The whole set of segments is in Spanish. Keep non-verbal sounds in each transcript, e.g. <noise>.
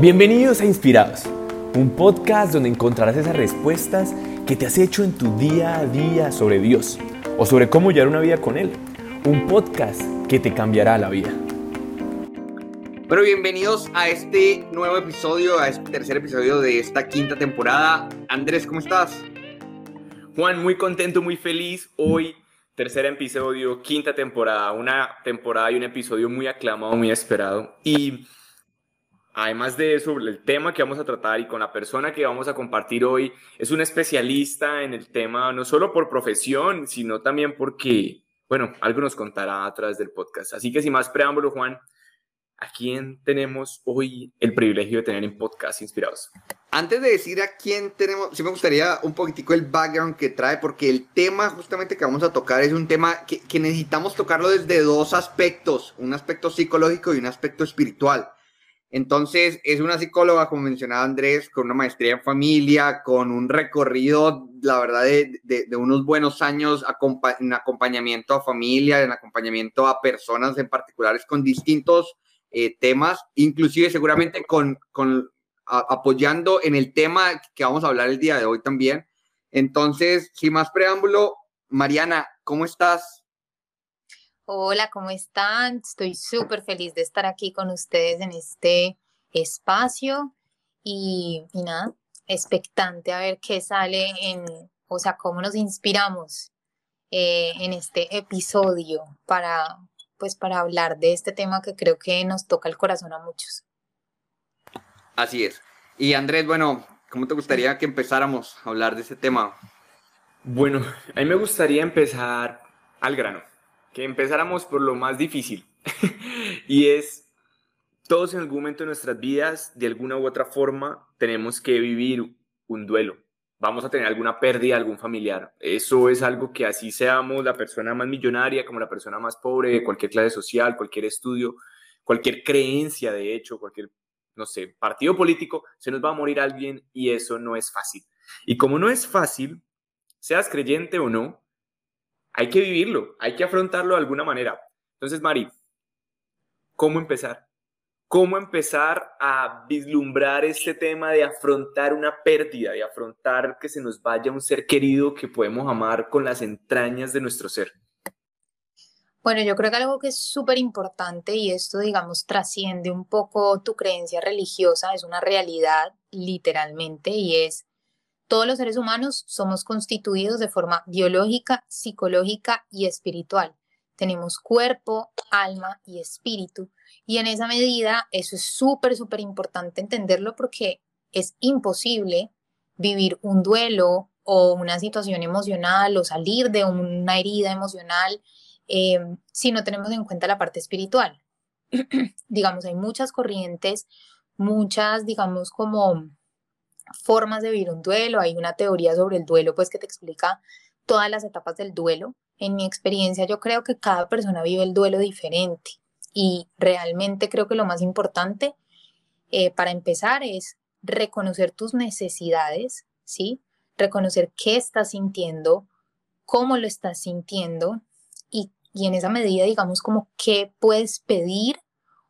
Bienvenidos a Inspirados, un podcast donde encontrarás esas respuestas que te has hecho en tu día a día sobre Dios o sobre cómo llevar una vida con Él. Un podcast que te cambiará la vida. Bueno, bienvenidos a este nuevo episodio, a este tercer episodio de esta quinta temporada. Andrés, ¿cómo estás? Juan, muy contento, muy feliz. Hoy, tercer episodio, quinta temporada, una temporada y un episodio muy aclamado, muy esperado. Y Además de eso, el tema que vamos a tratar y con la persona que vamos a compartir hoy es un especialista en el tema, no solo por profesión, sino también porque, bueno, algo nos contará a través del podcast. Así que sin más preámbulo, Juan, ¿a quién tenemos hoy el privilegio de tener en podcast inspirados? Antes de decir a quién tenemos, sí me gustaría un poquitico el background que trae, porque el tema justamente que vamos a tocar es un tema que, que necesitamos tocarlo desde dos aspectos, un aspecto psicológico y un aspecto espiritual. Entonces, es una psicóloga, como mencionaba Andrés, con una maestría en familia, con un recorrido, la verdad, de, unos buenos años en acompañamiento a familia, en acompañamiento a personas en particulares con distintos eh, temas, inclusive seguramente con, con apoyando en el tema que vamos a hablar el día de hoy también. Entonces, sin más preámbulo, Mariana, ¿cómo estás? Hola, ¿cómo están? Estoy súper feliz de estar aquí con ustedes en este espacio y, nada, expectante a ver qué sale en, o sea, cómo nos inspiramos eh, en este episodio para, pues, para hablar de este tema que creo que nos toca el corazón a muchos. Así es. Y Andrés, bueno, ¿cómo te gustaría que empezáramos a hablar de ese tema? Bueno, a mí me gustaría empezar al grano que empezáramos por lo más difícil. <laughs> y es, todos en algún momento de nuestras vidas, de alguna u otra forma, tenemos que vivir un duelo. Vamos a tener alguna pérdida, algún familiar. Eso es algo que así seamos la persona más millonaria, como la persona más pobre, cualquier clase social, cualquier estudio, cualquier creencia, de hecho, cualquier, no sé, partido político, se nos va a morir alguien y eso no es fácil. Y como no es fácil, seas creyente o no, hay que vivirlo, hay que afrontarlo de alguna manera. Entonces, Mari, ¿cómo empezar? ¿Cómo empezar a vislumbrar este tema de afrontar una pérdida, de afrontar que se nos vaya un ser querido que podemos amar con las entrañas de nuestro ser? Bueno, yo creo que algo que es súper importante y esto, digamos, trasciende un poco tu creencia religiosa, es una realidad literalmente y es todos los seres humanos somos constituidos de forma biológica, psicológica y espiritual. Tenemos cuerpo, alma y espíritu. Y en esa medida, eso es súper, súper importante entenderlo porque es imposible vivir un duelo o una situación emocional o salir de una herida emocional eh, si no tenemos en cuenta la parte espiritual. <clears throat> digamos, hay muchas corrientes, muchas, digamos, como formas de vivir un duelo, hay una teoría sobre el duelo pues que te explica todas las etapas del duelo. En mi experiencia yo creo que cada persona vive el duelo diferente y realmente creo que lo más importante eh, para empezar es reconocer tus necesidades, ¿sí? Reconocer qué estás sintiendo, cómo lo estás sintiendo y, y en esa medida, digamos, como qué puedes pedir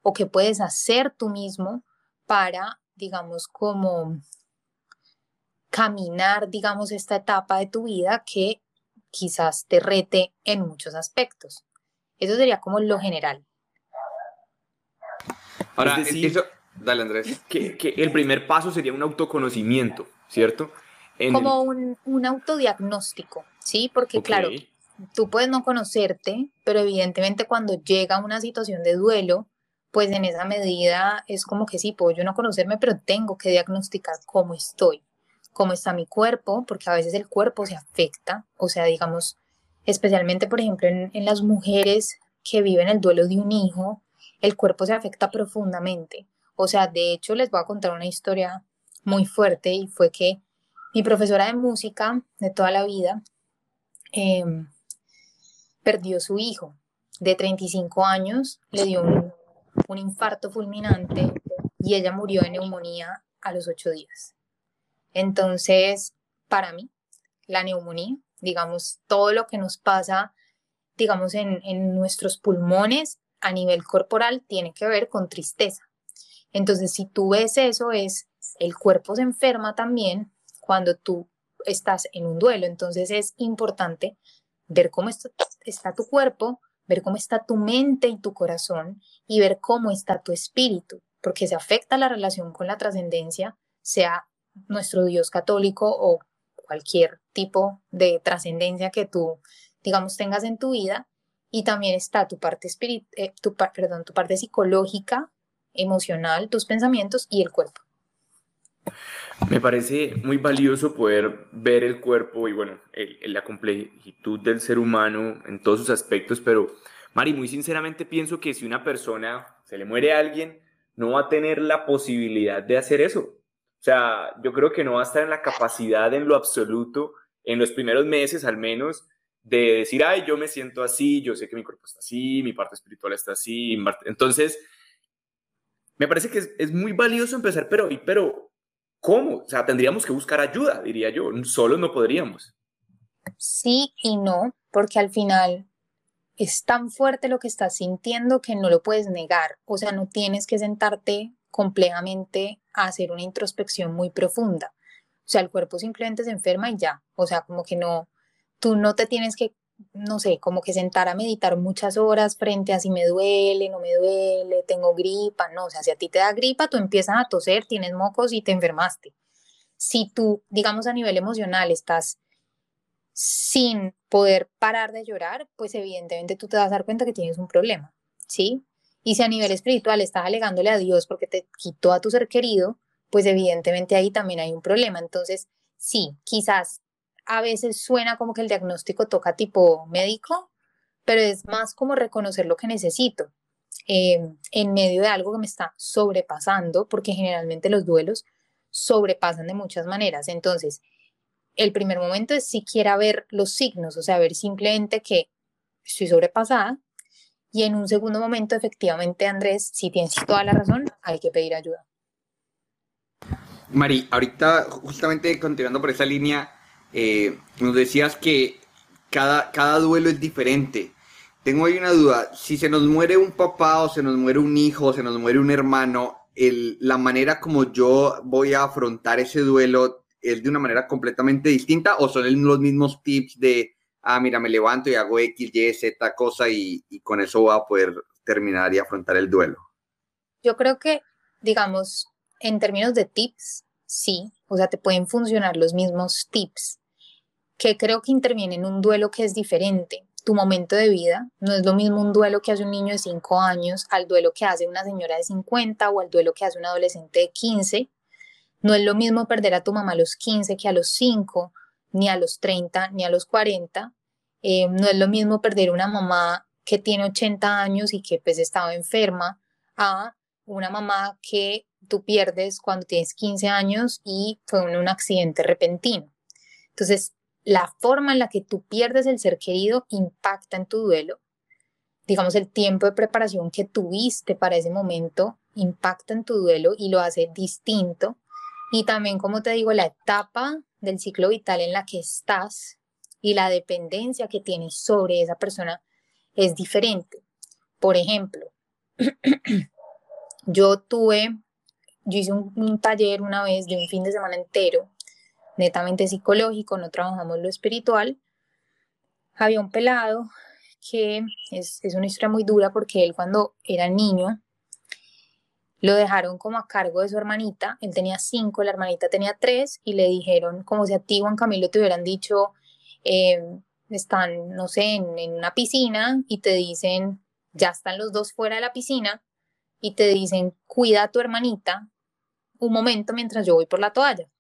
o qué puedes hacer tú mismo para, digamos, como caminar, digamos, esta etapa de tu vida que quizás te rete en muchos aspectos. Eso sería como lo general. Ahora, eso, dale Andrés. Que, que, el primer paso sería un autoconocimiento, ¿cierto? como un, un, autodiagnóstico, ¿sí? Porque claro, tú puedes no conocerte, pero evidentemente cuando llega una situación de duelo, pues en esa medida es como que sí, puedo yo no conocerme, pero tengo que diagnosticar cómo estoy cómo está mi cuerpo, porque a veces el cuerpo se afecta, o sea, digamos, especialmente, por ejemplo, en, las mujeres que viven el duelo de un hijo, el cuerpo se afecta profundamente. O sea, de hecho, les voy a contar una historia muy fuerte y fue que mi profesora de música de toda la vida em, perdió su hijo de 35 años, le dio un, un infarto fulminante y ella murió de neumonía a los ocho días. Entonces, para mí, la neumonía, digamos, todo lo que nos pasa, digamos, en, nuestros pulmones a nivel corporal tiene que ver con tristeza. Entonces, si tú ves eso, es el cuerpo se enferma también cuando tú estás en un duelo. Entonces, es importante ver cómo está, está tu cuerpo, ver cómo está tu mente y tu corazón y ver cómo está tu espíritu, porque se afecta la relación con la trascendencia, sea nuestro Dios católico o cualquier tipo de trascendencia que tú, digamos, tengas en tu vida. Y también está tu parte, espirit eh, tu, tu parte psicológica, emocional, tus pensamientos y el cuerpo. Me parece muy valioso poder ver el cuerpo y bueno, la complejitud del ser humano en todos sus aspectos, pero Mari, muy sinceramente pienso que si una persona se le muere a alguien, no va a tener la posibilidad de hacer eso. O sea, yo creo que no va a estar en la capacidad en lo absoluto, en los primeros meses al menos, de decir, ay, yo me siento así, yo sé que mi cuerpo está así, mi parte espiritual está así. Entonces, me parece que es, muy valioso empezar, pero, pero ¿Cómo? O sea, tendríamos que buscar ayuda, diría yo. Solo no podríamos. Sí y no, porque al final es tan fuerte lo que estás sintiendo que no lo puedes negar. O sea, no tienes que sentarte complejamente hacer una introspección muy profunda. O sea, el cuerpo simplemente se enferma y ya. O sea, como que no, tú no te tienes que no sé, como que sentar a meditar muchas horas frente a si me duele, no me duele, tengo gripa, no, o sea, si a ti te da gripa, tú empiezas a toser, tienes mocos y te enfermaste. Si tú, digamos, a nivel emocional estás sin poder parar de llorar, pues evidentemente tú te vas a dar cuenta que tienes un problema, ¿sí? Y si a nivel espiritual estás alegándole a Dios porque te quitó a tu ser querido, pues evidentemente ahí también hay un problema. Entonces, sí, quizás a veces suena como que el diagnóstico toca tipo médico, pero es más como reconocer lo que necesito em, en medio de algo que me está sobrepasando, porque generalmente los duelos sobrepasan de muchas maneras. Entonces, el primer momento es siquiera ver los signos, o sea, ver simplemente que estoy sobrepasada. Y en un segundo momento, efectivamente, Andrés, si tienes toda la razón, hay que pedir ayuda. Mari, ahorita justamente continuando por esa línea, eh, nos decías que cada, cada duelo es diferente. Tengo ahí una duda, si se nos muere un papá o se nos muere un hijo o se nos muere un hermano, el, la manera como yo voy a afrontar ese duelo es de una manera completamente distinta o son los mismos tips de, ah, mira, me levanto y hago X, Y, Z cosa y, y con eso voy a poder terminar y afrontar el duelo? Yo creo que, digamos, en términos de tips, sí, o sea, te pueden funcionar los mismos tips que creo que interviene en un duelo que es diferente. Tu momento de vida no es lo mismo un duelo que hace un niño de 5 años al duelo que hace una señora de 50 o al duelo que hace un adolescente de 15. No es lo mismo perder a tu mamá a los 15 que a los 5, ni a los 30, ni a los 40. Eh, no es lo mismo perder una mamá que tiene 80 años y que pues estaba enferma a una mamá que tú pierdes cuando tienes 15 años y fue un accidente repentino. Entonces, la forma en la que tú pierdes el ser querido impacta en tu duelo. Digamos, el tiempo de preparación que tuviste para ese momento impacta en tu duelo y lo hace distinto. Y también, como te digo, la etapa del ciclo vital en la que estás y la dependencia que tienes sobre esa persona es diferente. Por ejemplo, <clears throat> yo tuve, yo hice un, un, taller una vez de un fin de semana entero netamente psicológico, no trabajamos lo espiritual. Había un pelado que es, una historia muy dura porque él cuando era niño lo dejaron como a cargo de su hermanita, él tenía cinco, la hermanita tenía tres y le dijeron como si a ti Juan Camilo te hubieran dicho, eh, están, no sé, en, en una piscina y te dicen, ya están los dos fuera de la piscina y te dicen, cuida a tu hermanita un momento mientras yo voy por la toalla.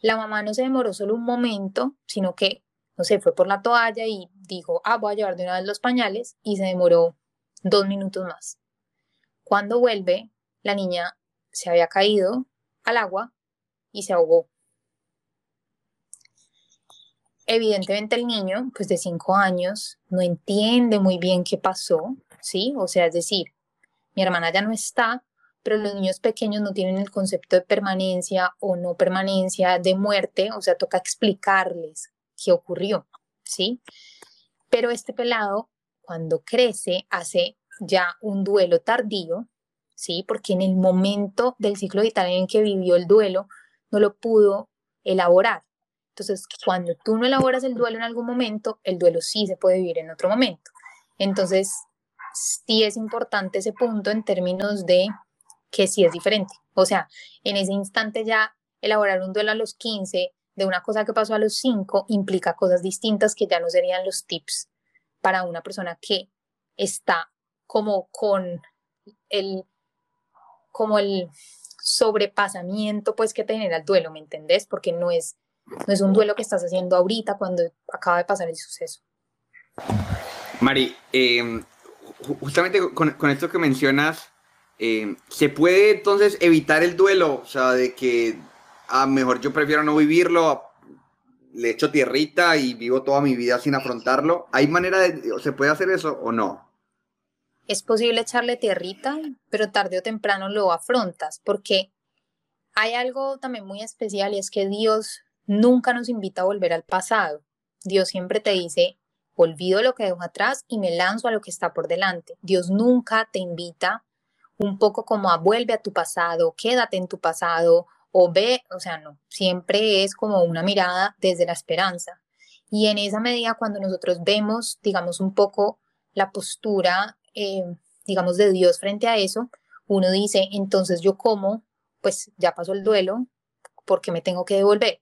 La mamá no se demoró solo un momento, sino que, no sé, fue por la toalla y dijo, ah, voy a llevar de una vez los pañales y se demoró dos minutos más. Cuando vuelve, la niña se había caído al agua y se ahogó. Evidentemente el niño, pues de cinco años, no entiende muy bien qué pasó, ¿sí? O sea, es decir, mi hermana ya no está, pero los niños pequeños no tienen el concepto de permanencia o no permanencia, de muerte, o sea, toca explicarles qué ocurrió, ¿sí? Pero este pelado, cuando crece, hace ya un duelo tardío, ¿sí? Porque en el momento del ciclo vital en que vivió el duelo, no lo pudo elaborar. Entonces, cuando tú no elaboras el duelo en algún momento, el duelo sí se puede vivir en otro momento. Entonces, sí es importante ese punto en términos de que sí es diferente. O sea, en ese instante ya elaborar un duelo a los 15 de una cosa que pasó a los 5 implica cosas distintas que ya no serían los tips para una persona que está como con el como el sobrepasamiento pues que genera el duelo, ¿me entendés? Porque no es no es un duelo que estás haciendo ahorita cuando acaba de pasar el suceso. Mari, em, justamente con, esto que mencionas, em, ¿se puede entonces evitar el duelo? O sea, de que a ah, mejor yo prefiero no vivirlo, le echo tierrita y vivo toda mi vida sin afrontarlo. ¿Hay manera de, se puede hacer eso o no? Es posible echarle tierrita, pero tarde o temprano lo afrontas, porque hay algo también muy especial y es que Dios nunca nos invita a volver al pasado. Dios siempre te dice, olvido lo que dejo atrás y me lanzo a lo que está por delante. Dios nunca te invita un poco como a vuelve a tu pasado, quédate en tu pasado o ve, o sea, no, siempre es como una mirada desde la esperanza. Y en esa medida, cuando nosotros vemos, digamos, un poco la postura, eh, digamos, de Dios frente a eso, uno dice, entonces yo como, pues ya pasó el duelo, porque me tengo que devolver?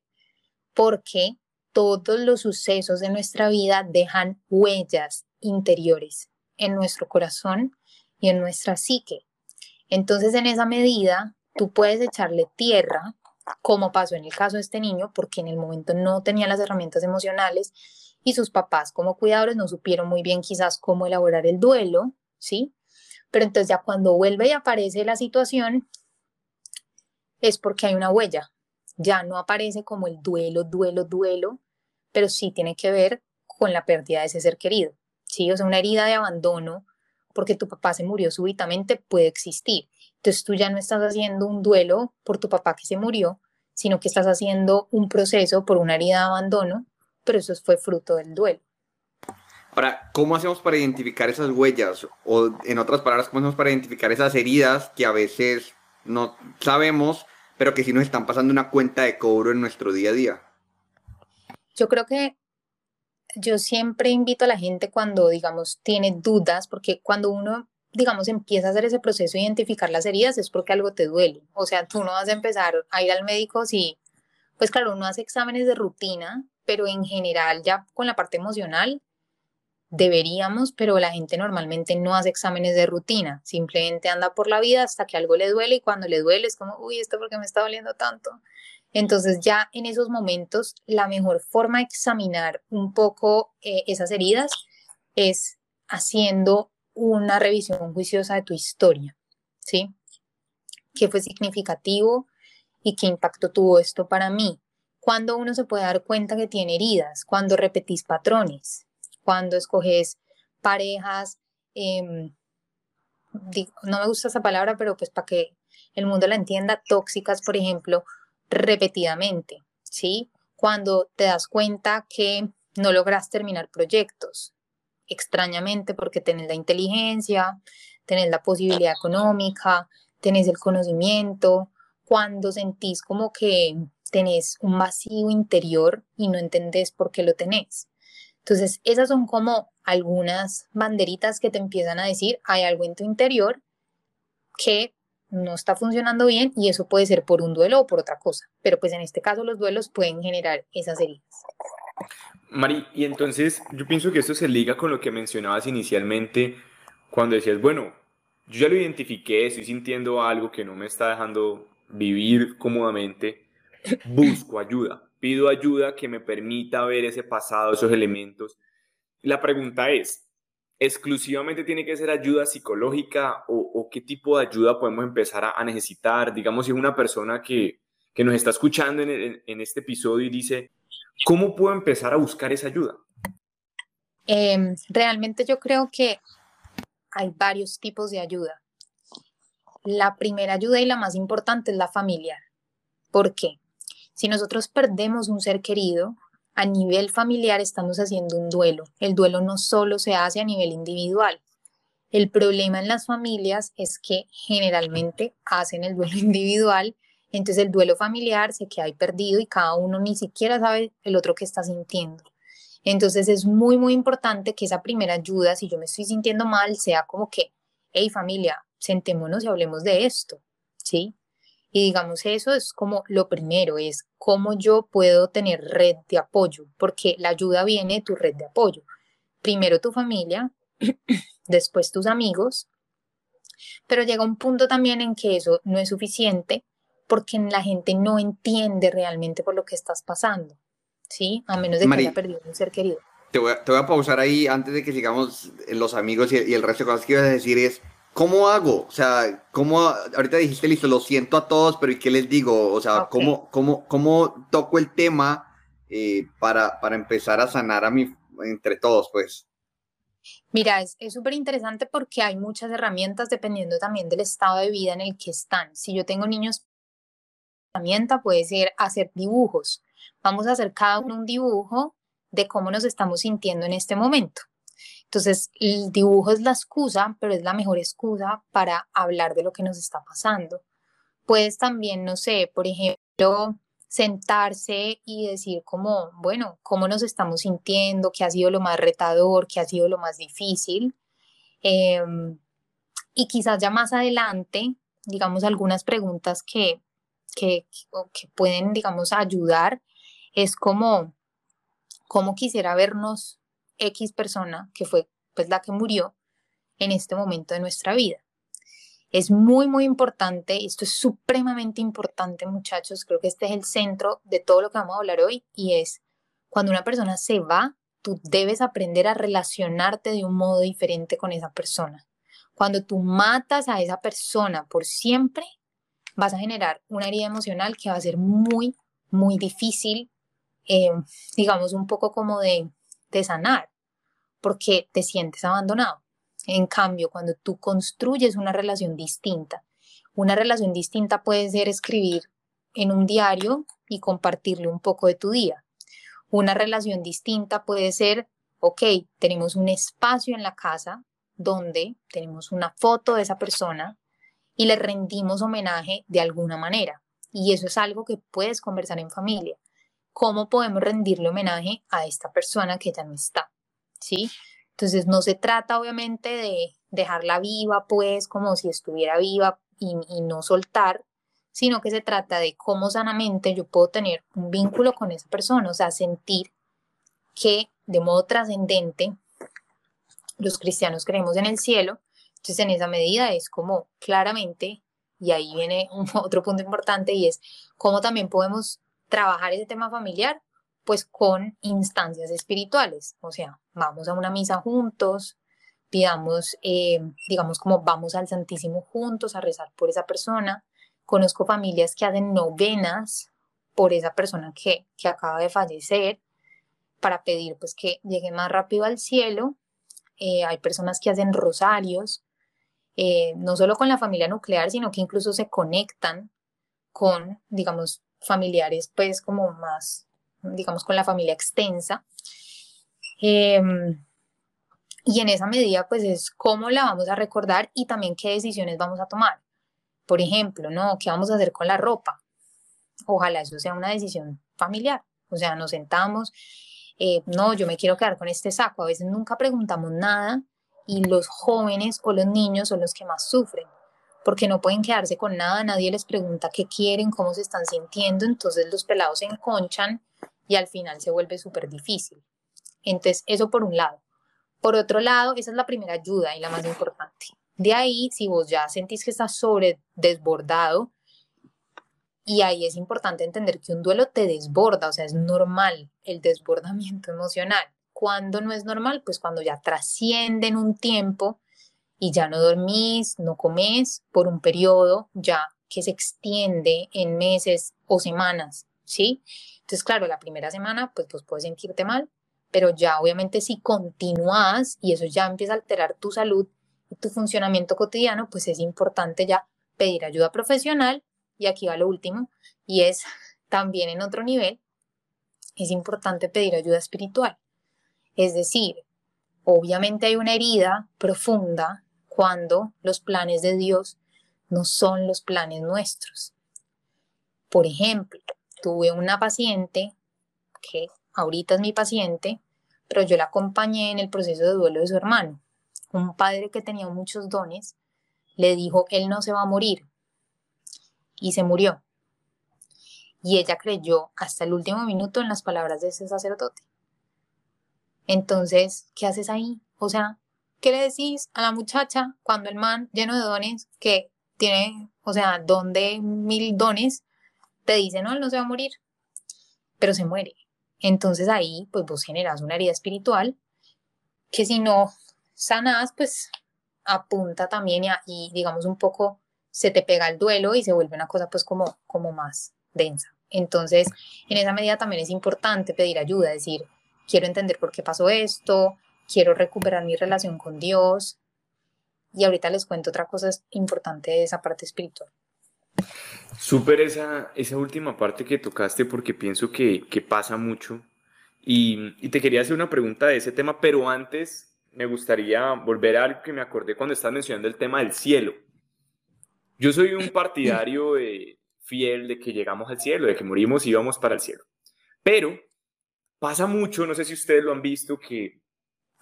porque todos los sucesos de nuestra vida dejan huellas interiores en nuestro corazón y en nuestra psique. Entonces, en esa medida, tú puedes echarle tierra, como pasó en el caso de este niño, porque en el momento no tenía las herramientas emocionales y sus papás como cuidadores no supieron muy bien quizás cómo elaborar el duelo, ¿sí? Pero entonces ya cuando vuelve y aparece la situación, es porque hay una huella, ya no aparece como el duelo, duelo, duelo, pero sí tiene que ver con la pérdida de ese ser querido. ¿sí? O sea, una herida de abandono porque tu papá se murió súbitamente puede existir. Entonces tú ya no estás haciendo un duelo por tu papá que se murió, sino que estás haciendo un proceso por una herida de abandono, pero eso fue fruto del duelo. Ahora, ¿cómo hacemos para identificar esas huellas? O en otras palabras, ¿cómo hacemos para identificar esas heridas que a veces no sabemos pero que sí nos están pasando una cuenta de cobro en nuestro día a día. Yo creo que yo siempre invito a la gente cuando, digamos, tiene dudas, porque cuando uno, digamos, empieza a hacer ese proceso de identificar las heridas es porque algo te duele. O sea, tú no vas a empezar a ir al médico si, pues claro, uno hace exámenes de rutina, pero en general ya con la parte emocional deberíamos, pero la gente normalmente no hace exámenes de rutina, simplemente anda por la vida hasta que algo le duele y cuando le duele es como, uy, esto porque me está doliendo tanto. Entonces ya en esos momentos la mejor forma de examinar un poco eh, esas heridas es haciendo una revisión juiciosa de tu historia, ¿sí? ¿Qué fue significativo y qué impacto tuvo esto para mí? Cuando uno se puede dar cuenta que tiene heridas, cuando repetís patrones, cuando escoges parejas, em, no me gusta esa palabra, pero pues para que el mundo la entienda, tóxicas, por ejemplo, repetidamente, ¿sí? Cuando te das cuenta que no logras terminar proyectos, extrañamente porque tenés la inteligencia, tenés la posibilidad económica, tenés el conocimiento, cuando sentís como que tenés un vacío interior y no entendés por qué lo tenés. Entonces, esas son como algunas banderitas que te empiezan a decir, hay algo en tu interior que no está funcionando bien y eso puede ser por un duelo o por otra cosa. Pero pues en este caso los duelos pueden generar esas heridas. Mari, y entonces yo pienso que esto se liga con lo que mencionabas inicialmente cuando decías, bueno, yo ya lo identifiqué, estoy sintiendo algo que no me está dejando vivir cómodamente, busco ayuda pido ayuda que me permita ver ese pasado, esos elementos. La pregunta es, ¿exclusivamente tiene que ser ayuda psicológica o, qué tipo de ayuda podemos empezar a, necesitar? Digamos, si es una persona que, nos está escuchando en, este episodio y dice, ¿cómo puedo empezar a buscar esa ayuda? Em, realmente yo creo que hay varios tipos de ayuda. La primera ayuda y la más importante es la familiar. ¿Por qué? Si nosotros perdemos un ser querido, a nivel familiar estamos haciendo un duelo. El duelo no solo se hace a nivel individual. El problema en las familias es que generalmente hacen el duelo <laughs> individual, entonces el duelo familiar se queda ahí perdido y cada uno ni siquiera sabe el otro que está sintiendo. Entonces es muy, muy importante que esa primera ayuda, si yo me estoy sintiendo mal, sea como que, hey familia, sentémonos y hablemos de esto, ¿sí? Y digamos, eso es como lo primero, es cómo yo puedo tener red de apoyo, porque la ayuda viene de tu red de apoyo. Primero tu familia, <clears throat> después tus amigos, pero llega un punto también en que eso no es suficiente porque la gente no entiende realmente por lo que estás pasando. ¿sí? A menos de que haya perdido un ser querido. Te voy, a, te voy, a, pausar ahí antes de que sigamos en los amigos y, el resto de cosas que ibas a decir es, ¿cómo hago? O sea, ¿cómo, ahorita dijiste, listo, lo siento a todos, pero ¿y qué les digo? O sea, ¿cómo, cómo, ¿cómo toco el tema eh, para, para empezar a sanar a mi, entre todos, pues? Mira, es súper interesante porque hay muchas herramientas dependiendo también del estado de vida en el que están. Si yo tengo niños, herramienta puede ser hacer dibujos. Vamos a hacer cada uno un dibujo de cómo nos estamos sintiendo en este momento. Entonces, el dibujo es la excusa, pero es la mejor excusa para hablar de lo que nos está pasando. Puedes también, no sé, por ejemplo, sentarse y decir como, bueno, cómo nos estamos sintiendo, qué ha sido lo más retador, qué ha sido lo más difícil. Em, y quizás ya más adelante, digamos, algunas preguntas que, que, que pueden, digamos, ayudar es como, como quisiera vernos X persona, que fue pues la que murió en este momento de nuestra vida. Es muy, muy importante, esto es supremamente importante muchachos, creo que este es el centro de todo lo que vamos a hablar hoy y es cuando una persona se va, tú debes aprender a relacionarte de un modo diferente con esa persona. Cuando tú matas a esa persona por siempre, vas a generar una herida emocional que va a ser muy, muy difícil eh, digamos, un poco como de, sanar, porque te sientes abandonado. En cambio, cuando tú construyes una relación distinta, una relación distinta puede ser escribir en un diario y compartirle un poco de tu día. Una relación distinta puede ser, ok, tenemos un espacio en la casa donde tenemos una foto de esa persona y le rendimos homenaje de alguna manera. Y eso es algo que puedes conversar en familia cómo podemos rendirle homenaje a esta persona que ya no está, ¿sí? Entonces no se trata obviamente de dejarla viva, pues como si estuviera viva y, no soltar, sino que se trata de cómo sanamente yo puedo tener un vínculo con esa persona, o sea, sentir que de modo trascendente los cristianos creemos en el cielo, entonces en esa medida es como claramente, y ahí viene <laughs> un, otro punto importante, y es cómo también podemos trabajar ese tema familiar, pues con instancias espirituales, o sea, vamos a una misa juntos, pidamos, eh, digamos, como vamos al Santísimo juntos a rezar por esa persona. Conozco familias que hacen novenas por esa persona que, que acaba de fallecer para pedir pues que llegue más rápido al cielo. Eh, hay personas que hacen rosarios, eh, no solo con la familia nuclear, sino que incluso se conectan con, digamos, familiares, pues como más, digamos, con la familia extensa. Em, y en esa medida, pues es cómo la vamos a recordar y también qué decisiones vamos a tomar. Por ejemplo, ¿no? ¿Qué vamos a hacer con la ropa? Ojalá eso sea una decisión familiar. O sea, nos sentamos, eh, no, yo me quiero quedar con este saco. A veces nunca preguntamos nada y los jóvenes o los niños son los que más sufren porque no pueden quedarse con nada, nadie les pregunta qué quieren, cómo se están sintiendo, entonces los pelados se enconchan y al final se vuelve súper difícil. Entonces, eso por un lado. Por otro lado, esa es la primera ayuda y la más importante. De ahí, si vos ya sentís que estás sobre desbordado, y ahí es importante entender que un duelo te desborda, o sea, es normal el desbordamiento emocional. Cuando no es normal? Pues cuando ya trascienden un tiempo y ya no dormís, no comes por un periodo ya que se extiende en meses o semanas, ¿sí? Entonces, claro, la primera semana, pues, pues puedes sentirte mal, pero ya obviamente si continúas y eso ya empieza a alterar tu salud y tu funcionamiento cotidiano, pues es importante ya pedir ayuda profesional. Y aquí va lo último, y es <laughs> también en otro nivel, es importante pedir ayuda espiritual. Es decir, obviamente hay una herida profunda cuando los planes de Dios no son los planes nuestros. Por ejemplo, tuve una paciente que ahorita es mi paciente, pero yo la acompañé en el proceso de duelo de su hermano. Un padre que tenía muchos dones le dijo, él no se va a morir. Y se murió. Y ella creyó hasta el último minuto en las palabras de ese sacerdote. Entonces, ¿qué haces ahí? O sea, ¿qué le decís a la muchacha cuando el man lleno de dones, que tiene, o sea, don de mil dones, te dice, no, él no se va a morir, pero se muere? Entonces ahí, pues vos generas una herida espiritual que si no sanas, pues apunta también y, digamos un poco se te pega el duelo y se vuelve una cosa pues como, como más densa. Entonces, en esa medida también es importante pedir ayuda, decir, quiero entender por qué pasó esto, quiero recuperar mi relación con Dios. Y ahorita les cuento otra cosa importante de esa parte espiritual. Súper esa, esa última parte que tocaste porque pienso que, que pasa mucho. Y, y, te quería hacer una pregunta de ese tema, pero antes me gustaría volver a algo que me acordé cuando estás mencionando el tema del cielo. Yo soy un partidario fiel de que llegamos al cielo, de que morimos y vamos para el cielo. Pero pasa mucho, no sé si ustedes lo han visto, que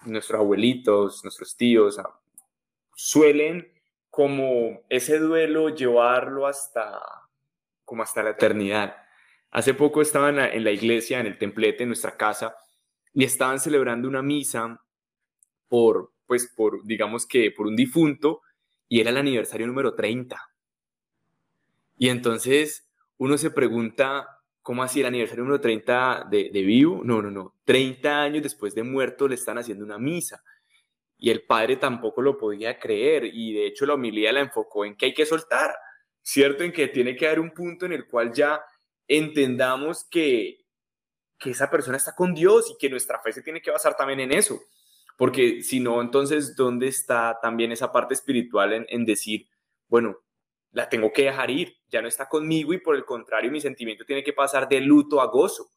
nuestros abuelitos, nuestros tíos suelen como ese duelo llevarlo hasta como hasta la eternidad. Hace poco estaban en la iglesia, en el templete, en nuestra casa, y estaban celebrando una misa por, pues, por, digamos que, por un difunto, y era el aniversario número 30. Y entonces uno se pregunta, ¿cómo así el aniversario número 30 de, de vivo? No, no, no. 30 años después de muerto le están haciendo una misa. Y el padre tampoco lo podía creer. Y de hecho la homilía la enfocó en que hay que soltar, ¿cierto? En que tiene que haber un punto en el cual ya entendamos que, que esa persona está con Dios y que nuestra fe se tiene que basar también en eso. Porque si no, entonces, ¿dónde está también esa parte espiritual en, en decir, bueno, la tengo que dejar ir, ya no está conmigo y por el contrario mi sentimiento tiene que pasar de luto a gozo.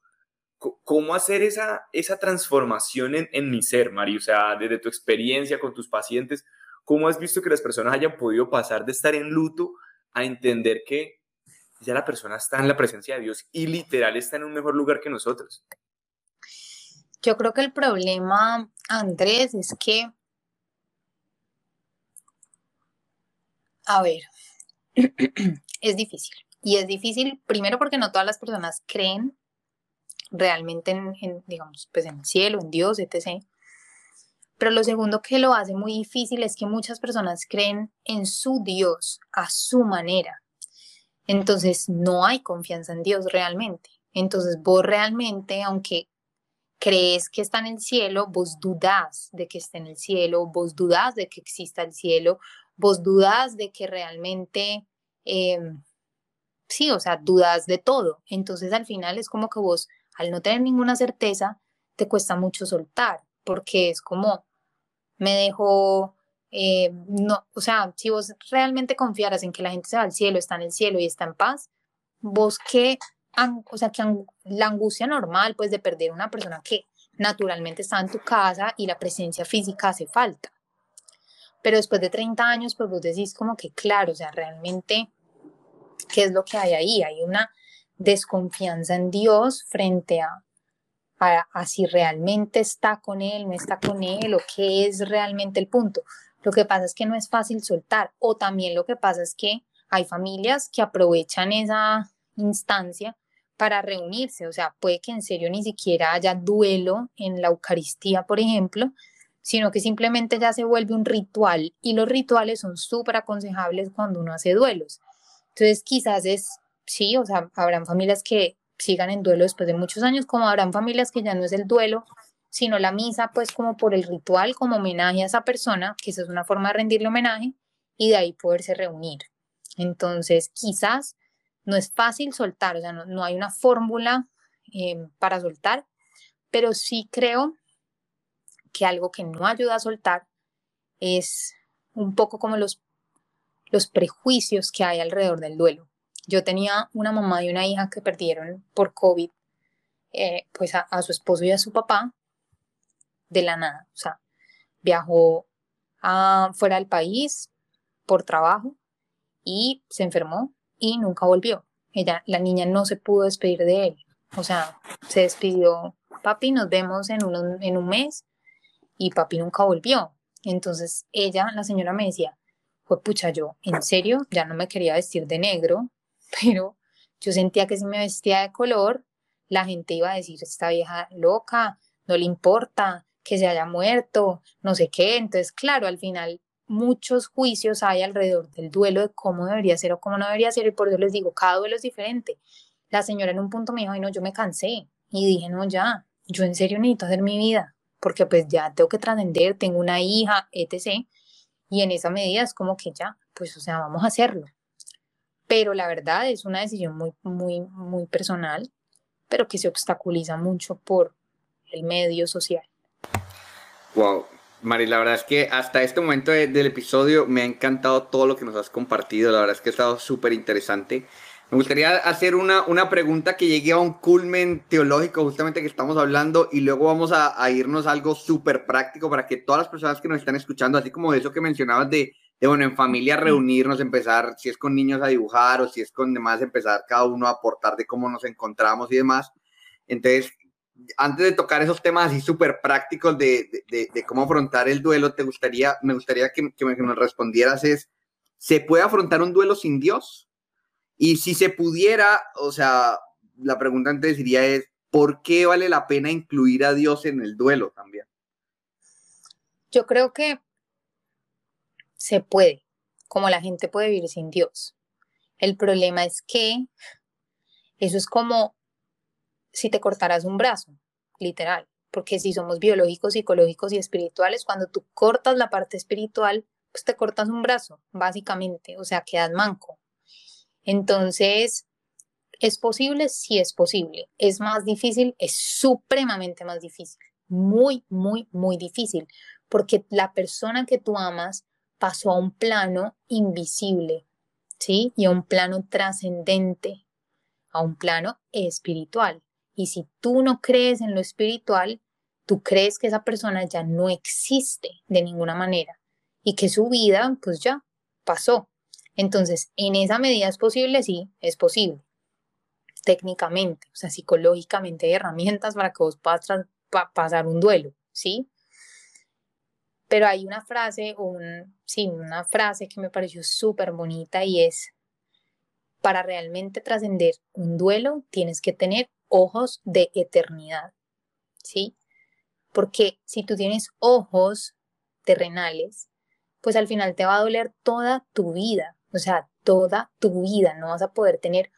¿Cómo hacer esa, esa transformación en, en mi ser, Mari? O sea, desde tu experiencia con tus pacientes, ¿cómo has visto que las personas hayan podido pasar de estar en luto a entender que ya la persona está en la presencia de Dios y literal está en un mejor lugar que nosotros? Yo creo que el problema, Andrés, es que, a ver, es difícil. Y es difícil, primero porque no todas las personas creen realmente en, digamos, pues en el cielo, en Dios, etc. Pero lo segundo que lo hace muy difícil es que muchas personas creen en su Dios a su manera. Entonces no hay confianza en Dios realmente. Entonces vos realmente, aunque crees que está en el cielo, vos dudás de que esté en el cielo, vos dudás de que exista el cielo, vos dudás de que realmente, em, sí, o sea, dudas de todo. Entonces al final es como que vos, al no tener ninguna certeza, te cuesta mucho soltar, porque es como, me dejo, eh, no, o sea, si vos realmente confiaras en que la gente se va al cielo, está en el cielo y está en paz, vos que, o sea, que la angustia normal, pues de perder una persona que naturalmente está en tu casa y la presencia física hace falta. Pero después de 30 años, pues vos decís como que claro, o sea, realmente, ¿qué es lo que hay ahí? Hay una desconfianza en Dios frente a, a, si realmente está con Él, no está con Él, o qué es realmente el punto. Lo que pasa es que no es fácil soltar, o también lo que pasa es que hay familias que aprovechan esa instancia para reunirse, o sea, puede que en serio ni siquiera haya duelo en la Eucaristía, por ejemplo, sino que simplemente ya se vuelve un ritual y los rituales son súper aconsejables cuando uno hace duelos. Entonces quizás es, sí, o sea, habrán familias que sigan en duelo después de muchos años, como habrán familias que ya no es el duelo, sino la misa, pues como por el ritual, como homenaje a esa persona, que esa es una forma de rendirle homenaje, y de ahí poderse reunir. Entonces, quizás no es fácil soltar, o sea, no, hay una fórmula eh, para soltar, pero sí creo que algo que no ayuda a soltar es un poco como los, los prejuicios que hay alrededor del duelo. Yo tenía una mamá y una hija que perdieron por COVID eh, pues a, su esposo y a su papá de la nada. O sea, viajó a, fuera del país por trabajo y se enfermó y nunca volvió. Ella, la niña no se pudo despedir de él. O sea, se despidió, papi, nos vemos en un, en un mes y papi nunca volvió. Entonces ella, la señora me decía, fue pucha, yo en serio ya no me quería vestir de negro, <laughs> pero yo sentía que si me vestía de color, la gente iba a decir, esta vieja loca, no le importa que se haya muerto, no sé qué. Entonces, claro, al final muchos juicios hay alrededor del duelo de cómo debería ser o cómo no debería ser y por eso les digo, cada duelo es diferente. La señora en un punto me dijo, ay no, yo me cansé y dije, no, ya, yo en serio necesito hacer mi vida porque pues ya tengo que trascender, tengo una hija, etc. Y en esa medida es como que ya, pues o sea, vamos a hacerlo. Pero la verdad es una decisión muy, muy, muy personal, pero que se obstaculiza mucho por el medio social. Wow, Mari, la verdad es que hasta este momento del episodio me ha encantado todo lo que nos has compartido, la verdad es que ha estado súper interesante. Me gustaría hacer una, una pregunta que llegue a un culmen teológico, justamente que estamos hablando, y luego vamos a, irnos a algo súper práctico para que todas las personas que nos están escuchando, así como de eso que mencionabas de, de, bueno, en familia reunirnos, empezar, si es con niños a dibujar o si es con demás, empezar cada uno a aportar de cómo nos encontramos y demás. Entonces, antes de tocar esos temas así súper prácticos de, de, de, cómo afrontar el duelo, te gustaría, me gustaría que, que, me, que nos respondieras es, ¿se puede afrontar un duelo sin Dios? Y si se pudiera, o sea, la pregunta antes diría es, ¿por qué vale la pena incluir a Dios en el duelo también? Yo creo que se puede, como la gente puede vivir sin Dios. El problema es que eso es como si te cortaras un brazo, literal, porque si somos biológicos, psicológicos y espirituales, cuando tú cortas la parte espiritual, pues te cortas un brazo, básicamente, o sea, quedas manco. Entonces, ¿es posible? Sí es posible. ¿Es más difícil? Es supremamente más difícil. Muy, muy, muy difícil. Porque la persona que tú amas pasó a un plano invisible, ¿sí? Y a un plano trascendente, a un plano espiritual. Y si tú no crees en lo espiritual, tú crees que esa persona ya no existe de ninguna manera y que su vida, pues ya pasó. Entonces, en esa medida es posible, sí, es posible. Técnicamente, o sea, psicológicamente hay herramientas para que vos puedas pasar un duelo, ¿sí? Pero hay una frase, sí, una frase que me pareció súper bonita y es, para realmente trascender un duelo tienes que tener ojos de eternidad, ¿sí? Porque si tú tienes ojos terrenales, pues al final te va a doler toda tu vida, o sea, toda tu vida no vas a poder tener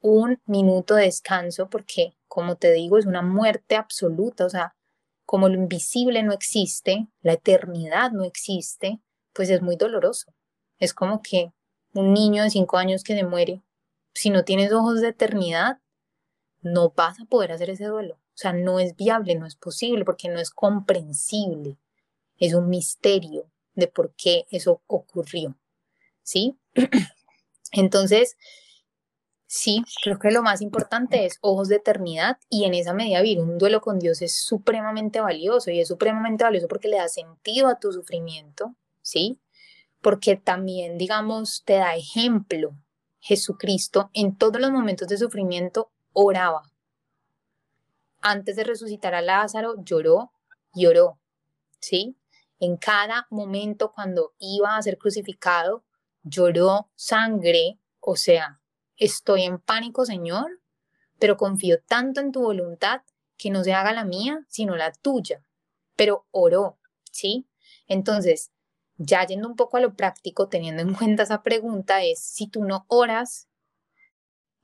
un minuto de descanso porque, como te digo, es una muerte absoluta, o sea, como lo invisible no existe, la eternidad no existe, pues es muy doloroso. Es como que un niño de cinco años que se muere, si no tienes ojos de eternidad, no vas a poder hacer ese duelo. O sea, no es viable, no es posible, porque no es comprensible. Es un misterio de por qué eso ocurrió. ¿Sí? Entonces, sí, creo que lo más importante es ojos de eternidad y en esa medida vivir un duelo con Dios es supremamente valioso y es supremamente valioso porque le da sentido a tu sufrimiento, ¿sí? Porque también, digamos, te da ejemplo. Jesucristo en todos los momentos de sufrimiento oraba. Antes de resucitar a Lázaro, lloró y oró, ¿sí? En cada momento cuando iba a ser crucificado, lloró sangre, o sea, estoy en pánico, Señor, pero confío tanto en tu voluntad que no se haga la mía, sino la tuya. Pero oró, ¿sí? Entonces, ya yendo un poco a lo práctico, teniendo en cuenta esa pregunta, es si tú no oras,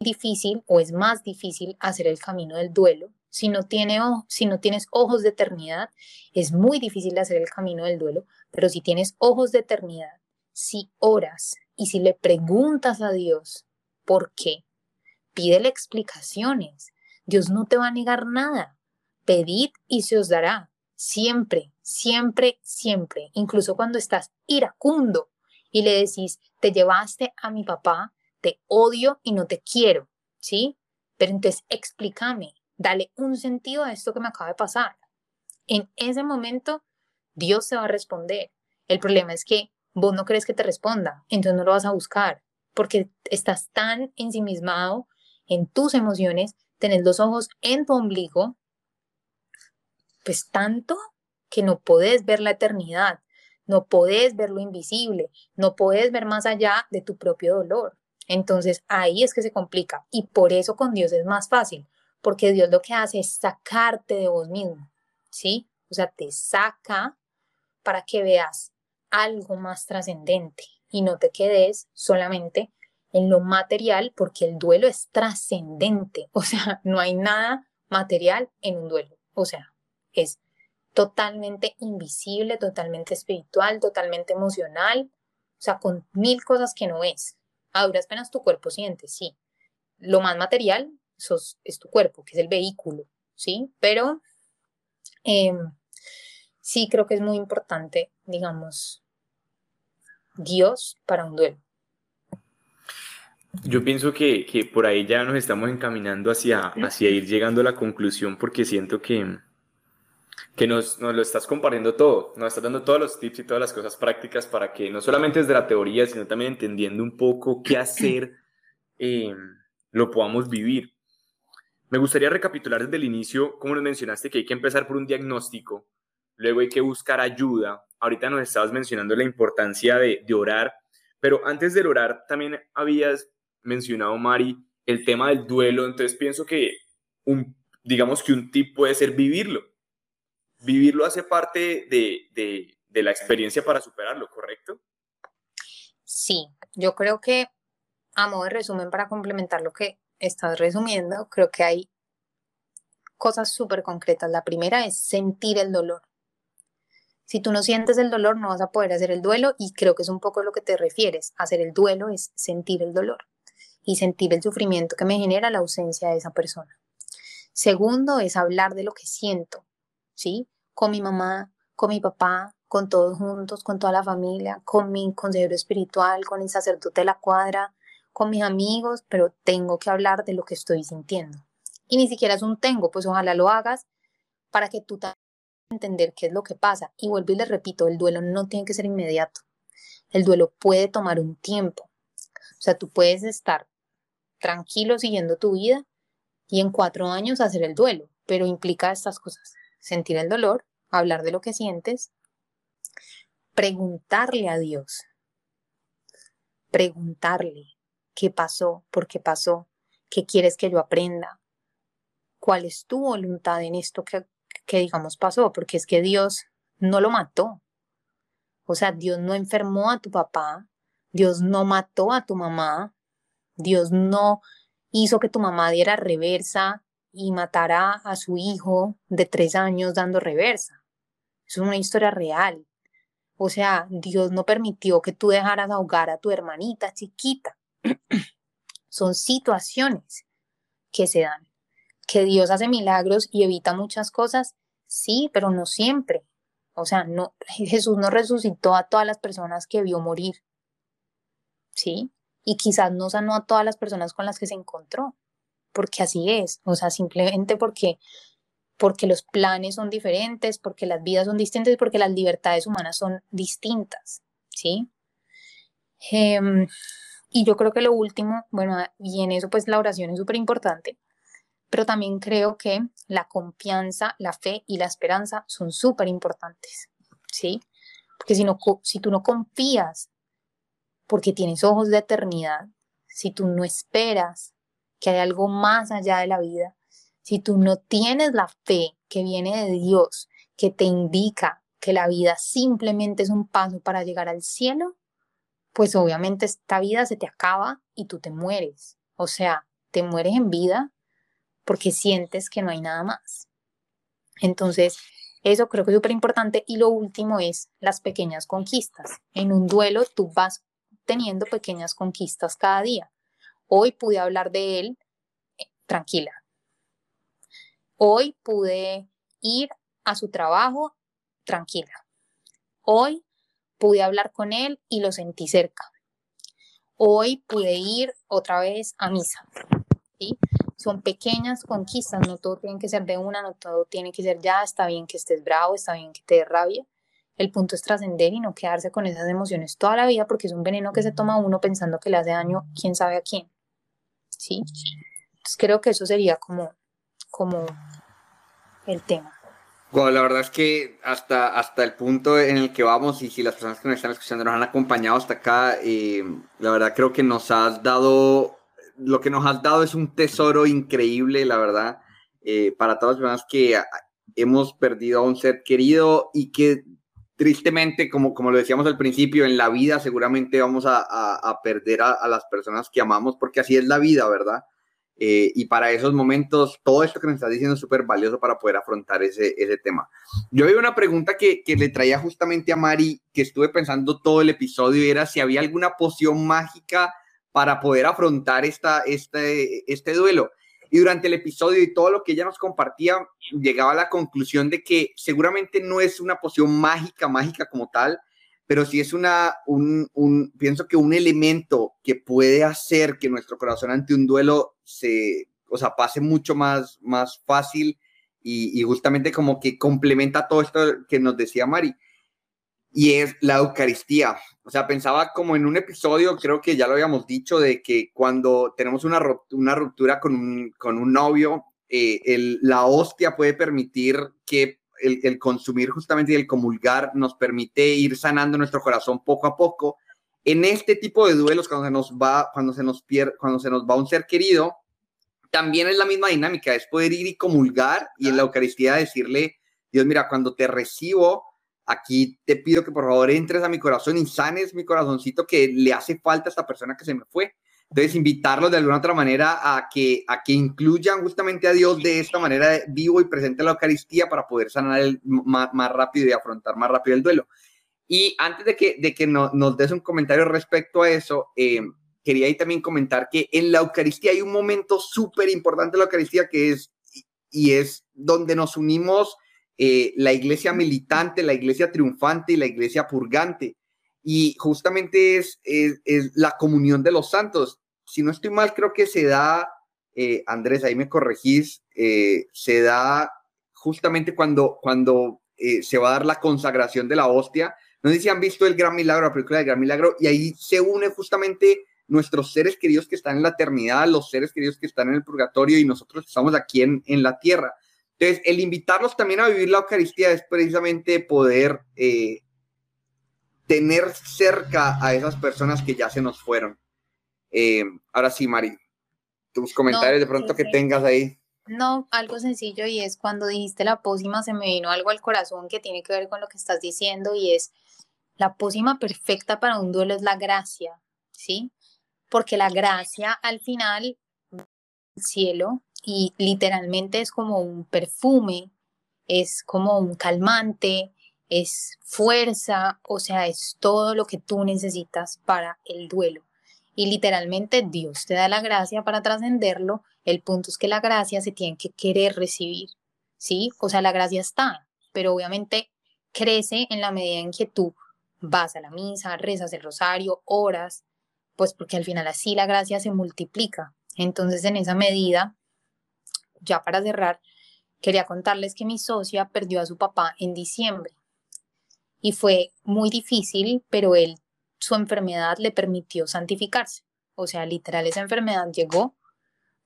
difícil o es más difícil hacer el camino del duelo. Si no, tiene, si no tienes ojos de eternidad, es muy difícil hacer el camino del duelo, pero si tienes ojos de eternidad si oras y si le preguntas a Dios por qué, pídele explicaciones. Dios no te va a negar nada. Pedid y se os dará. Siempre, siempre, siempre. Incluso cuando estás iracundo y le decís, te llevaste a mi papá, te odio y no te quiero. ¿Sí? Pero entonces explícame, dale un sentido a esto que me acaba de pasar. En ese momento, Dios se va a responder El problema es que vos no crees que te responda, entonces no lo vas a buscar, porque estás tan ensimismado en tus emociones, tenés los ojos en tu ombligo, pues tanto que no podés ver la eternidad, no podés ver lo invisible, no podés ver más allá de tu propio dolor. Entonces ahí es que se complica y por eso con Dios es más fácil, porque Dios lo que hace es sacarte de vos mismo, ¿sí? O sea, te saca para que veas algo más trascendente y no te quedes solamente en lo material, porque el duelo es trascendente, o sea, <laughs> no hay nada material en un duelo, o sea, es totalmente invisible, totalmente espiritual, totalmente emocional, o sea, con mil cosas que no es. A duras penas tu cuerpo siente, sí. Lo más material es tu cuerpo, que es el vehículo, ¿sí? Pero em, sí creo que es muy importante, digamos, Dios para un duelo. Yo pienso que, por ahí ya nos estamos encaminando hacia, hacia ir llegando a la conclusión porque siento que, que nos, nos, lo estás compartiendo todo, nos estás dando todos los tips y todas las cosas prácticas para que no solamente desde la teoría, sino también entendiendo un poco qué hacer, <clears throat> eh, lo podamos vivir. Me gustaría recapitular desde el inicio, como nos mencionaste, que hay que empezar por un diagnóstico, luego hay que buscar ayuda. Ahorita nos estabas mencionando la importancia de, de orar, pero antes de orar también habías mencionado, Mari, el tema del duelo, entonces pienso que un, digamos que un tip puede ser vivirlo vivirlo hace parte de, la experiencia para superarlo, ¿correcto? Sí, yo creo que a modo de resumen, para complementar lo que estás resumiendo, creo que hay cosas súper concretas. La primera es sentir el dolor. Si tú no sientes el dolor, no vas a poder hacer el duelo y creo que es un poco lo que te refieres. Hacer el duelo es sentir el dolor y sentir el sufrimiento que me genera la ausencia de esa persona. Segundo es hablar de lo que siento, ¿sí? con mi mamá, con mi papá, con todos juntos, con toda la familia, con mi consejero espiritual, con el sacerdote de la cuadra, con mis amigos, pero tengo que hablar de lo que estoy sintiendo. Y ni siquiera es un tengo, pues ojalá lo hagas para que tú también entender qué es lo que pasa. Y vuelvo y le repito, el duelo no tiene que ser inmediato. El duelo puede tomar un tiempo. O sea, tú puedes estar tranquilo siguiendo tu vida y en cuatro años hacer el duelo, pero implica estas cosas sentir el dolor, hablar de lo que sientes, preguntarle a Dios, preguntarle qué pasó, por qué pasó, qué quieres que yo aprenda, cuál es tu voluntad en esto que, que digamos pasó, porque es que Dios no lo mató. O sea, Dios no enfermó a tu papá, Dios no mató a tu mamá, Dios no hizo que tu mamá diera reversa y matará a su hijo de tres años dando reversa. Es una historia real. O sea, Dios no permitió que tú dejaras ahogar a tu hermanita chiquita. <clears throat> Son situaciones que se dan. Que Dios hace milagros y evita muchas cosas, sí, pero no siempre. O sea, no, <laughs> Jesús no resucitó a todas las personas que vio morir. ¿Sí? Y quizás no sanó a todas las personas con las que se encontró porque así es, o sea, simplemente porque, porque los planes son diferentes, porque las vidas son distintas porque las libertades humanas son distintas, ¿sí? Em, y yo creo que lo último, bueno, y en eso pues la oración es súper importante, pero también creo que la confianza, la fe y la esperanza son súper importantes, ¿sí? Porque si, no, si tú no confías porque tienes ojos de eternidad, si tú no esperas que hay algo más allá de la vida, si tú no tienes la fe que viene de Dios, que te indica que la vida simplemente es un paso para llegar al cielo, pues obviamente esta vida se te acaba y tú te mueres. O sea, te mueres en vida porque sientes que no hay nada más. Entonces, eso creo que es súper importante. Y lo último es las pequeñas conquistas. En un duelo tú vas teniendo pequeñas conquistas cada día. Hoy pude hablar de él eh, tranquila. Hoy pude ir a su trabajo tranquila. Hoy pude hablar con él y lo sentí cerca. Hoy pude ir otra vez a misa. Son pequeñas conquistas, no todo tiene que ser de una, no todo tiene que ser ya, está bien que estés bravo, está bien que te dé rabia, El punto es trascender y no quedarse con esas emociones toda la vida porque es un veneno que se toma uno pensando que le hace daño quién sabe a quién. ¿Sí? Entonces creo que eso sería como, como el tema. Bueno, la verdad es que hasta, hasta el punto en el que vamos y si las personas que nos están escuchando nos han acompañado hasta acá, eh, la verdad creo que nos has dado, lo que nos has dado es un tesoro increíble, la verdad, eh, para todas las personas que hemos perdido a un ser querido y que tristemente, como, como lo decíamos al principio, en la vida seguramente vamos a, a, perder a, las personas que amamos, porque así es la vida, ¿verdad? Eh, y para esos momentos, todo esto que nos estás diciendo es súper valioso para poder afrontar ese, ese tema. Yo vi una pregunta que, que, le traía justamente a Mari, que estuve pensando todo el episodio, y era si había alguna poción mágica para poder afrontar esta, este, este duelo. Y durante el episodio y todo lo que ella nos compartía, llegaba a la conclusión de que seguramente no es una poción mágica, mágica como tal, pero sí es una, un, un, pienso que un elemento que puede hacer que nuestro corazón ante un duelo se, o sea, pase mucho más, más fácil y, justamente como que complementa todo esto que nos decía Mari. Y es la Eucaristía. O sea, pensaba como en un episodio, creo que ya lo habíamos dicho, de que cuando tenemos una, ruptura con un, con un novio, eh, la hostia puede permitir que el, consumir justamente y el comulgar nos permite ir sanando nuestro corazón poco a poco. En este tipo de duelos, cuando se nos va, cuando se nos pierde, cuando se nos va un ser querido, también es la misma dinámica, es poder ir y comulgar y en la Eucaristía decirle, Dios, mira, cuando te recibo, aquí te pido que por favor entres a mi corazón y sanes mi corazoncito que le hace falta a esta persona que se me fue. Entonces, invitarlos de alguna otra manera a que, a que incluyan justamente a Dios de esta manera vivo y presente la Eucaristía para poder sanar el, más, rápido y afrontar más rápido el duelo. Y antes de que, de que no, nos des un comentario respecto a eso, eh, quería ahí también comentar que en la Eucaristía hay un momento súper importante de la Eucaristía que es, y es donde nos unimos eh, la iglesia militante, la iglesia triunfante y la iglesia purgante y justamente es, es, la comunión de los santos. Si no estoy mal, creo que se da, eh, Andrés, ahí me corregís, eh, se da justamente cuando, cuando eh, se va a dar la consagración de la hostia. No sé si han visto el Gran Milagro, la película del Gran Milagro, y ahí se une justamente nuestros seres queridos que están en la eternidad, los seres queridos que están en el purgatorio y nosotros estamos aquí en, en la tierra. Entonces, el invitarlos también a vivir la Eucaristía es precisamente poder eh, tener cerca a esas personas que ya se nos fueron. Eh, ahora sí, Mari, tus comentarios de pronto que tengas ahí. No, algo sencillo y es cuando dijiste la pócima se me vino algo al corazón que tiene que ver con lo que estás diciendo y es la pócima perfecta para un duelo es la gracia, ¿sí? Porque la gracia al final el cielo y literalmente es como un perfume, es como un calmante, es fuerza, o sea, es todo lo que tú necesitas para el duelo. Y literalmente Dios te da la gracia para trascenderlo. El punto es que la gracia se tiene que querer recibir, ¿sí? O sea, la gracia está, pero obviamente crece en la medida en que tú vas a la misa, rezas el rosario, oras, pues porque al final así la gracia se multiplica. Entonces, en esa medida, ya para cerrar, quería contarles que mi socia perdió a su papá en diciembre y fue muy difícil, pero él, su enfermedad le permitió santificarse. O sea, literal, esa enfermedad llegó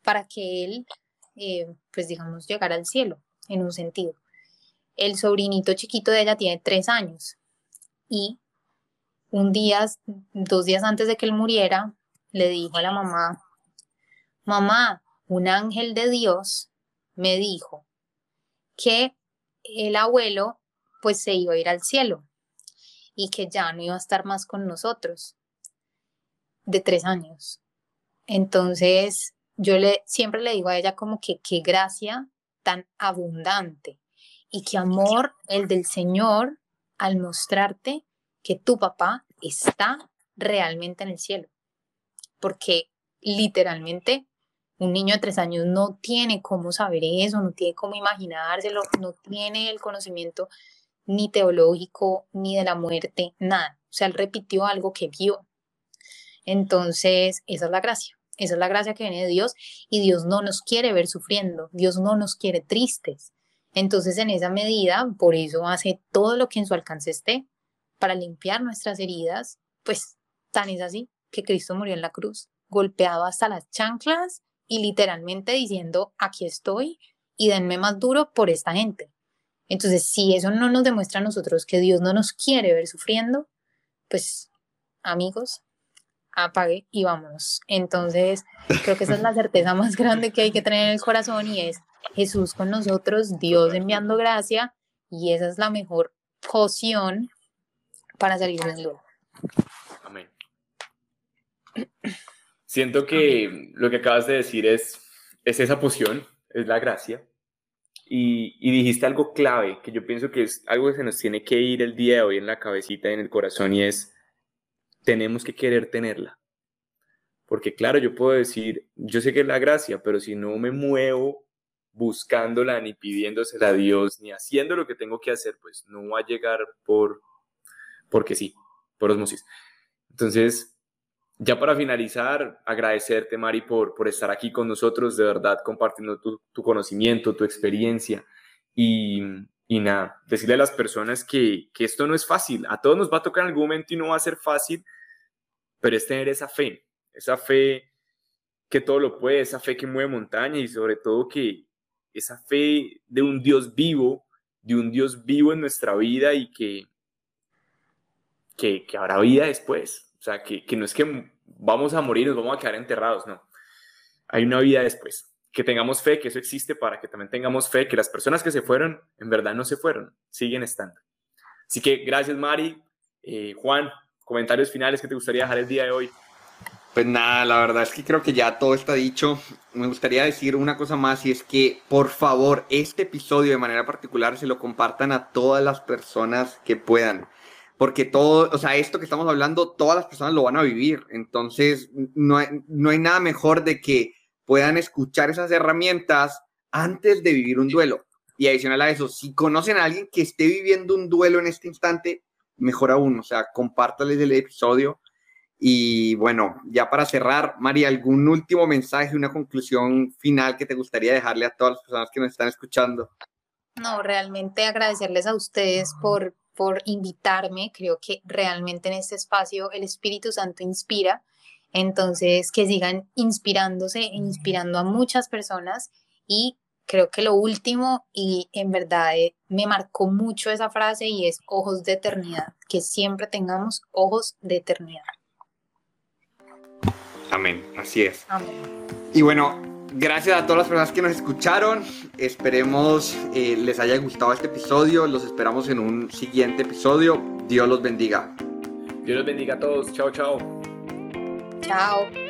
para que él, eh, pues digamos, llegara al cielo, en un sentido. El sobrinito chiquito de ella tiene tres años y un día, dos días antes de que él muriera, le dijo a la mamá, mamá, un ángel de Dios me dijo que el abuelo pues se iba a ir al cielo y que ya no iba a estar más con nosotros, de tres años. Entonces, yo le, siempre le digo a ella como que qué gracia tan abundante y qué amor el del Señor al mostrarte que tu papá está realmente en el cielo. Porque literalmente un niño de tres años no tiene cómo saber eso, no tiene cómo imaginárselo, no tiene el conocimiento ni teológico, ni de la muerte, nada. O sea, él repitió algo que vio. Entonces, esa es la gracia. Esa es la gracia que viene de Dios y Dios no nos quiere ver sufriendo, Dios no nos quiere tristes. Entonces, en esa medida, por eso hace todo lo que en su alcance esté para limpiar nuestras heridas, pues tan es así que Cristo murió en la cruz, golpeado hasta las chanclas y literalmente diciendo, aquí estoy y denme más duro por esta gente. Entonces, si eso no nos demuestra a nosotros que Dios no nos quiere ver sufriendo, pues amigos, apague y vámonos. Entonces, creo que esa es la certeza más <laughs> grande que hay que tener en el corazón y es Jesús con nosotros, Dios enviando gracia y esa es la mejor poción para salir del dolor. Amén. Siento que lo que acabas de decir es, es esa poción, es la gracia. Y, y, dijiste algo clave, que yo pienso que es algo que se nos tiene que ir el día de hoy en la cabecita y en el corazón, y es, tenemos que querer tenerla. Porque claro, yo puedo decir, yo sé que es la gracia, pero si no me muevo buscándola, ni pidiéndosela a Dios, ni haciendo lo que tengo que hacer, pues no va a llegar por, porque sí, por osmosis. Entonces, ya para finalizar, agradecerte, Mari, por, por estar aquí con nosotros, de verdad, compartiendo tu, tu conocimiento, tu experiencia. Y, y, nada, decirle a las personas que, que esto no es fácil. A todos nos va a tocar en algún momento y no va a ser fácil, pero es tener esa fe, esa fe que todo lo puede, esa fe que mueve montaña y sobre todo que, esa fe de un Dios vivo, de un Dios vivo en nuestra vida y que, que, habrá vida después. O sea, que, que no es que vamos a morir, nos vamos a quedar enterrados, no. Hay una vida después. Que tengamos fe, que eso existe para que también tengamos fe, que las personas que se fueron, en verdad no se fueron, siguen estando. Así que gracias, Mari. Eh, Juan, comentarios finales que te gustaría dejar el día de hoy. Pues nada, la verdad es que creo que ya todo está dicho. Me gustaría decir una cosa más y es que por favor este episodio de manera particular se lo compartan a todas las personas que puedan. Porque todo, o sea, esto que estamos hablando, todas las personas lo van a vivir. Entonces, no hay, no hay nada mejor de que puedan escuchar esas herramientas antes de vivir un duelo. Y adicional a eso, si conocen a alguien que esté viviendo un duelo en este instante, mejor aún, o sea, compártales el episodio y bueno, ya para cerrar, María, ¿algún último mensaje, una conclusión final que te gustaría dejarle a todas las personas que nos están escuchando? No, realmente agradecerles a ustedes por, por invitarme. Creo que realmente en este espacio el Espíritu Santo inspira. Entonces, que sigan inspirándose e inspirando a muchas personas. Y creo que lo último, y en verdad eh, me marcó mucho esa frase, y es ojos de eternidad. Que siempre tengamos ojos de eternidad. Amén, así es. Y bueno, gracias a todas las personas que nos escucharon. Esperemos eh, les haya gustado este episodio. Los esperamos en un siguiente episodio. Dios los bendiga. Dios los bendiga a todos. Chao, chao. Chao.